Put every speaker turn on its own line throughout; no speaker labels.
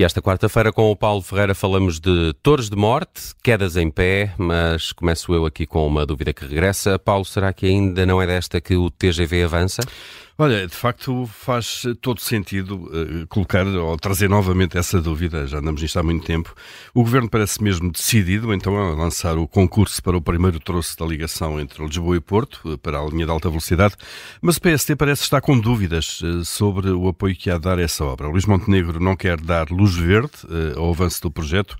E esta quarta-feira com o Paulo Ferreira falamos de torres de morte, quedas em pé, mas começo eu aqui com uma dúvida que regressa. Paulo, será que ainda não é desta que o TGV avança?
Olha, de facto faz todo sentido uh, colocar ou trazer novamente essa dúvida, já andamos nisto há muito tempo. O Governo parece mesmo decidido então a lançar o concurso para o primeiro troço da ligação entre Lisboa e Porto, uh, para a linha de alta velocidade, mas o PST parece estar com dúvidas uh, sobre o apoio que há a dar a essa obra. Luís Montenegro não quer dar luz verde ao avanço do projeto,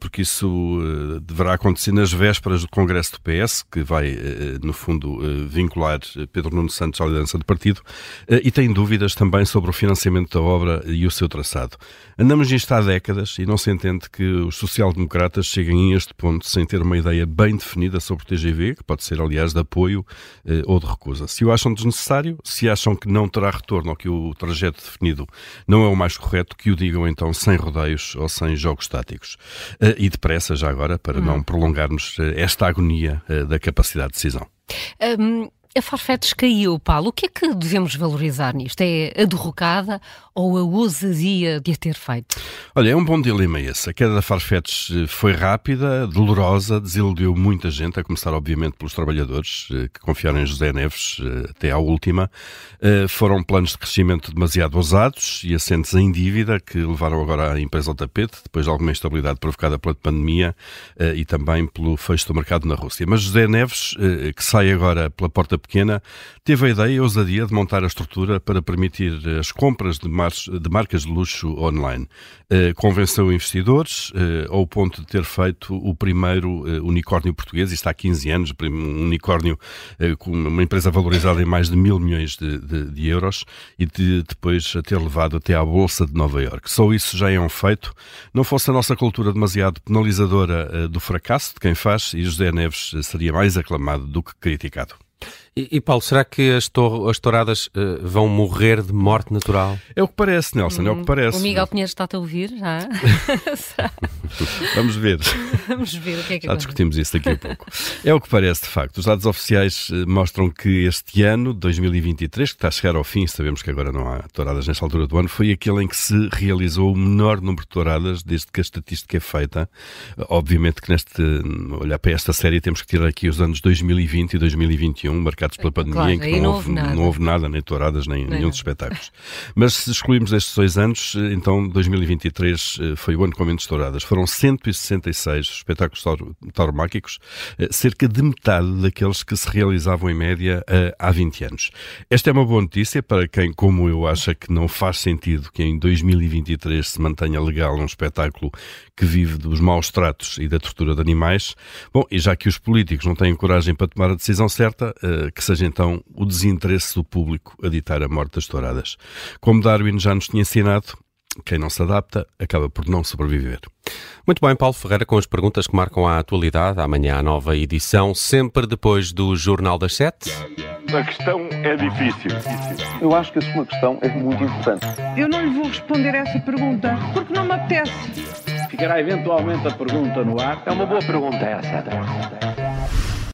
porque isso deverá acontecer nas vésperas do Congresso do PS, que vai, no fundo, vincular Pedro Nuno Santos à liderança do partido, eh, e tem dúvidas também sobre o financiamento da obra e o seu traçado. Andamos nisto há décadas e não se entende que os social-democratas cheguem a este ponto sem ter uma ideia bem definida sobre o TGV, que pode ser, aliás, de apoio eh, ou de recusa. Se o acham desnecessário, se acham que não terá retorno ou que o trajeto definido não é o mais correto, que o digam então sem rodeios ou sem jogos táticos. Eh, e depressa, já agora, para hum. não prolongarmos esta agonia da capacidade de decisão.
Um... A Farfetch caiu, Paulo. O que é que devemos valorizar nisto? É a derrocada ou a ousadia de a ter feito?
Olha, é um bom dilema esse. A queda da Farfetch eh, foi rápida, dolorosa, desiludiu muita gente, a começar, obviamente, pelos trabalhadores eh, que confiaram em José Neves eh, até à última. Foram planos de crescimento demasiado ousados e assentes em dívida que levaram agora a empresa ao tapete, depois de alguma instabilidade provocada pela pandemia e também pelo fecho do mercado na Rússia. Mas José Neves, que sai agora pela porta pequena, teve a ideia e a ousadia de montar a estrutura para permitir as compras de de marcas de luxo online. Uh, convenceu investidores uh, ao ponto de ter feito o primeiro unicórnio português, isto há 15 anos, um unicórnio com uma empresa valorizada em mais de mil milhões de, de, de euros e de, depois a ter levado até à Bolsa de Nova Iorque. Só isso já é um feito. Não fosse a nossa cultura demasiado penalizadora do fracasso de quem faz, e José Neves seria mais aclamado do que criticado.
E, e, Paulo, será que as, tor as touradas uh, vão morrer de morte natural?
É o que parece, Nelson, hum, é o que hum, parece.
O Miguel Pinheiro está-te a ouvir já?
Vamos ver.
Vamos ver o que é que
Já discutimos isso daqui a pouco. É o que parece, de facto. Os dados oficiais eh, mostram que este ano, 2023, que está a chegar ao fim, sabemos que agora não há touradas nesta altura do ano, foi aquele em que se realizou o menor número de touradas desde que a estatística é feita. Obviamente que neste, olhar para esta série temos que tirar aqui os anos 2020 e 2021, marcados marcados pela pandemia, claro, em que não, não, houve, nada. não houve nada, nem touradas, nem, nem nenhum dos espetáculos. Mas se excluímos estes dois anos, então 2023 eh, foi o ano com menos touradas. Foram 166 espetáculos tauromáquicos, eh, cerca de metade daqueles que se realizavam em média eh, há 20 anos. Esta é uma boa notícia para quem, como eu, acha que não faz sentido que em 2023 se mantenha legal um espetáculo que vive dos maus tratos e da tortura de animais. Bom, e já que os políticos não têm coragem para tomar a decisão certa, que seja então o desinteresse do público a ditar a morte das touradas. Como Darwin já nos tinha ensinado, quem não se adapta acaba por não sobreviver.
Muito bem, Paulo Ferreira, com as perguntas que marcam a atualidade. Amanhã a nova edição, sempre depois do Jornal das Sete.
A questão é difícil.
Eu acho que a sua questão é muito importante.
Eu não lhe vou responder essa pergunta porque não me apetece.
Ficará eventualmente a pergunta no ar.
É uma boa pergunta essa.